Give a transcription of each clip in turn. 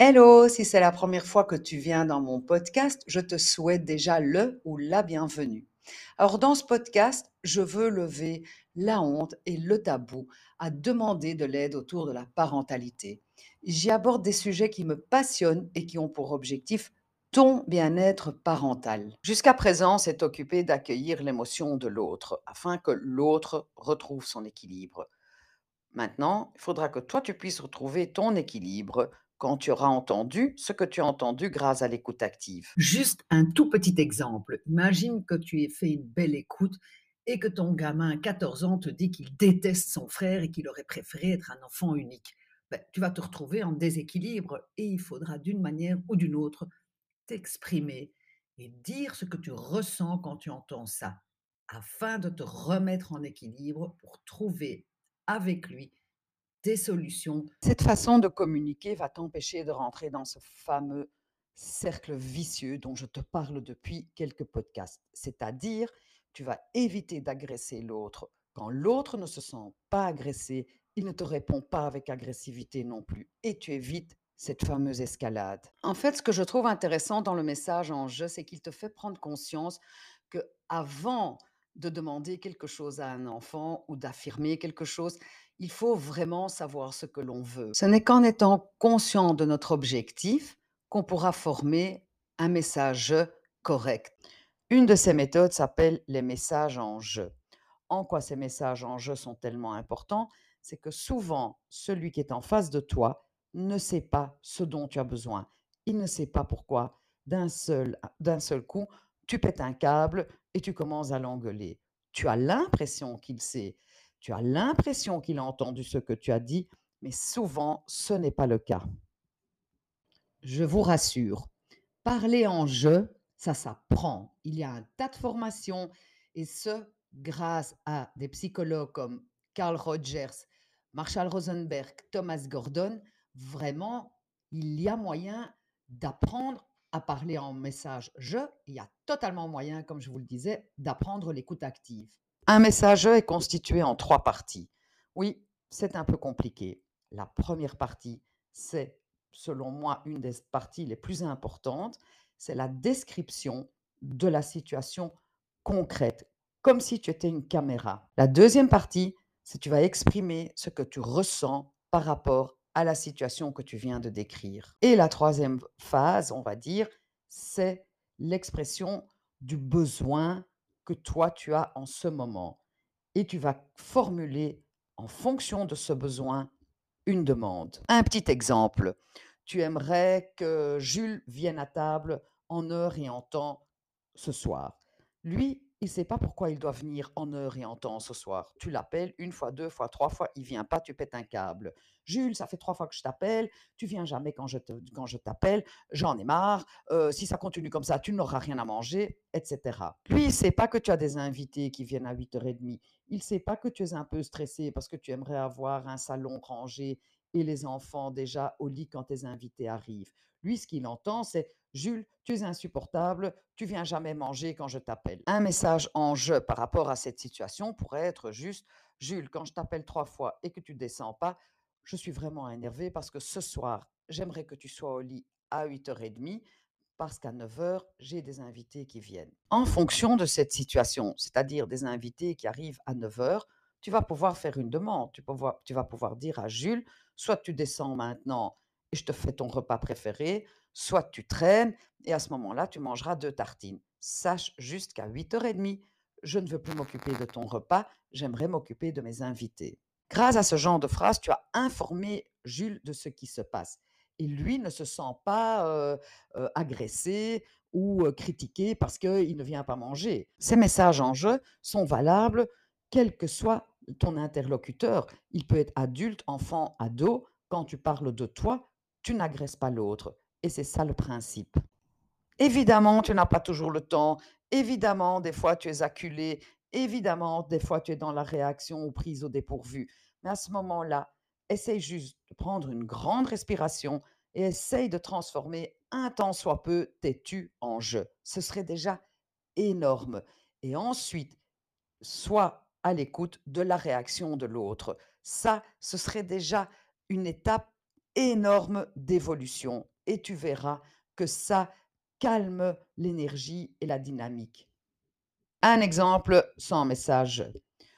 Hello, si c'est la première fois que tu viens dans mon podcast, je te souhaite déjà le ou la bienvenue. Alors dans ce podcast, je veux lever la honte et le tabou à demander de l'aide autour de la parentalité. J'y aborde des sujets qui me passionnent et qui ont pour objectif ton bien-être parental. Jusqu'à présent, c'est occupé d'accueillir l'émotion de l'autre afin que l'autre retrouve son équilibre. Maintenant, il faudra que toi, tu puisses retrouver ton équilibre quand tu auras entendu ce que tu as entendu grâce à l'écoute active. Juste un tout petit exemple. Imagine que tu aies fait une belle écoute et que ton gamin à 14 ans te dit qu'il déteste son frère et qu'il aurait préféré être un enfant unique. Ben, tu vas te retrouver en déséquilibre et il faudra d'une manière ou d'une autre t'exprimer et dire ce que tu ressens quand tu entends ça, afin de te remettre en équilibre pour trouver avec lui des solutions. Cette façon de communiquer va t'empêcher de rentrer dans ce fameux cercle vicieux dont je te parle depuis quelques podcasts. C'est-à-dire, tu vas éviter d'agresser l'autre. Quand l'autre ne se sent pas agressé, il ne te répond pas avec agressivité non plus. Et tu évites cette fameuse escalade. En fait, ce que je trouve intéressant dans le message en jeu, c'est qu'il te fait prendre conscience que avant de demander quelque chose à un enfant ou d'affirmer quelque chose, il faut vraiment savoir ce que l'on veut. Ce n'est qu'en étant conscient de notre objectif qu'on pourra former un message correct. Une de ces méthodes s'appelle les messages en jeu. En quoi ces messages en jeu sont tellement importants? C'est que souvent, celui qui est en face de toi ne sait pas ce dont tu as besoin. Il ne sait pas pourquoi. D'un seul, d'un seul coup, tu pètes un câble et tu commences à l'engueuler. Tu as l'impression qu'il sait, tu as l'impression qu'il a entendu ce que tu as dit, mais souvent ce n'est pas le cas. Je vous rassure, parler en jeu, ça s'apprend. Il y a un tas de formations et ce, grâce à des psychologues comme Carl Rogers, Marshall Rosenberg, Thomas Gordon, vraiment, il y a moyen d'apprendre à parler en message je, il y a totalement moyen, comme je vous le disais, d'apprendre l'écoute active. Un message est constitué en trois parties. Oui, c'est un peu compliqué. La première partie, c'est, selon moi, une des parties les plus importantes, c'est la description de la situation concrète, comme si tu étais une caméra. La deuxième partie, c'est tu vas exprimer ce que tu ressens par rapport à la situation que tu viens de décrire. Et la troisième phase, on va dire, c'est l'expression du besoin que toi tu as en ce moment. Et tu vas formuler en fonction de ce besoin une demande. Un petit exemple. Tu aimerais que Jules vienne à table en heure et en temps ce soir. Lui, il ne sait pas pourquoi il doit venir en heure et en temps ce soir. Tu l'appelles une fois, deux fois, trois fois, il vient pas, tu pètes un câble. Jules, ça fait trois fois que je t'appelle, tu viens jamais quand je, quand je t'appelle, j'en ai marre, euh, si ça continue comme ça, tu n'auras rien à manger, etc. Lui, il ne sait pas que tu as des invités qui viennent à 8h30. Il ne sait pas que tu es un peu stressé parce que tu aimerais avoir un salon rangé et les enfants déjà au lit quand tes invités arrivent. Lui, ce qu'il entend, c'est Jules, tu es insupportable, tu viens jamais manger quand je t'appelle. Un message en jeu par rapport à cette situation pourrait être juste Jules, quand je t'appelle trois fois et que tu descends pas, je suis vraiment énervé parce que ce soir, j'aimerais que tu sois au lit à 8h30 parce qu'à 9h, j'ai des invités qui viennent. En fonction de cette situation, c'est-à-dire des invités qui arrivent à 9h, tu vas pouvoir faire une demande. Tu, vas pouvoir dire à Jules, soit tu descends maintenant et je te fais ton repas préféré, soit tu traînes et à ce moment-là, tu mangeras deux tartines. Sache juste qu'à 8h30, je ne veux plus m'occuper de ton repas, j'aimerais m'occuper de mes invités. Grâce à ce genre de phrase, tu as informé Jules de ce qui se passe. Et lui ne se sent pas agressé ou critiqué parce qu'il ne vient pas manger. Ces messages en jeu sont valables quel que soit ton interlocuteur. Il peut être adulte, enfant, ado. Quand tu parles de toi, tu n'agresses pas l'autre. Et c'est ça le principe. Évidemment, tu n'as pas toujours le temps. Évidemment, des fois, tu es acculé. Évidemment, des fois, tu es dans la réaction ou prise au dépourvu. Mais à ce moment-là, essaye juste de prendre une grande respiration et essaye de transformer un temps soit peu tes tu en je. Ce serait déjà énorme. Et ensuite, sois à l'écoute de la réaction de l'autre. Ça, ce serait déjà une étape énorme d'évolution et tu verras que ça calme l'énergie et la dynamique. Un exemple sans message.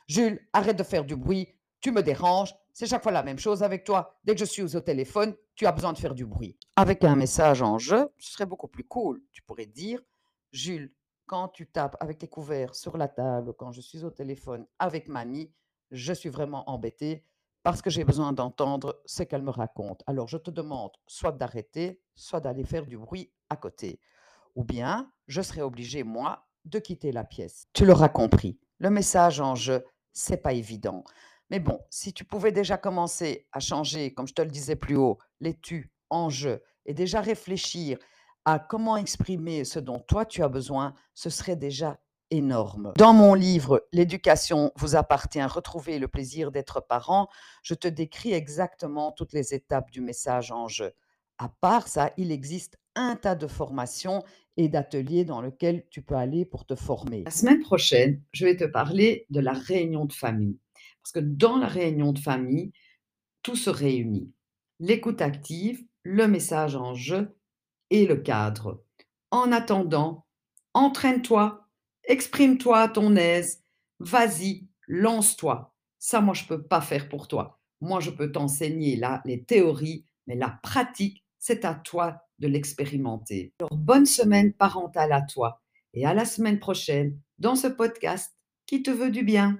Jules, arrête de faire du bruit, tu me déranges, c'est chaque fois la même chose avec toi. Dès que je suis au téléphone, tu as besoin de faire du bruit. Avec un message en jeu, ce serait beaucoup plus cool. Tu pourrais dire, Jules, quand tu tapes avec tes couverts sur la table, quand je suis au téléphone avec mamie, je suis vraiment embêtée parce que j'ai besoin d'entendre ce qu'elle me raconte. Alors je te demande soit d'arrêter, soit d'aller faire du bruit à côté. Ou bien, je serai obligée, moi, de quitter la pièce. Tu l'auras compris, le message en jeu, c'est pas évident. Mais bon, si tu pouvais déjà commencer à changer, comme je te le disais plus haut, les tu en jeu et déjà réfléchir à comment exprimer ce dont toi tu as besoin, ce serait déjà énorme. Dans mon livre L'éducation vous appartient, retrouver le plaisir d'être parent, je te décris exactement toutes les étapes du message en jeu. À part ça, il existe un tas de formations et d'ateliers dans lesquels tu peux aller pour te former. La semaine prochaine, je vais te parler de la réunion de famille. Parce que dans la réunion de famille, tout se réunit. L'écoute active, le message en jeu et le cadre. En attendant, entraîne-toi, exprime-toi à ton aise, vas-y, lance-toi. Ça, moi, je ne peux pas faire pour toi. Moi, je peux t'enseigner là les théories, mais la pratique, c'est à toi de l'expérimenter. Alors, bonne semaine parentale à toi et à la semaine prochaine dans ce podcast qui te veut du bien.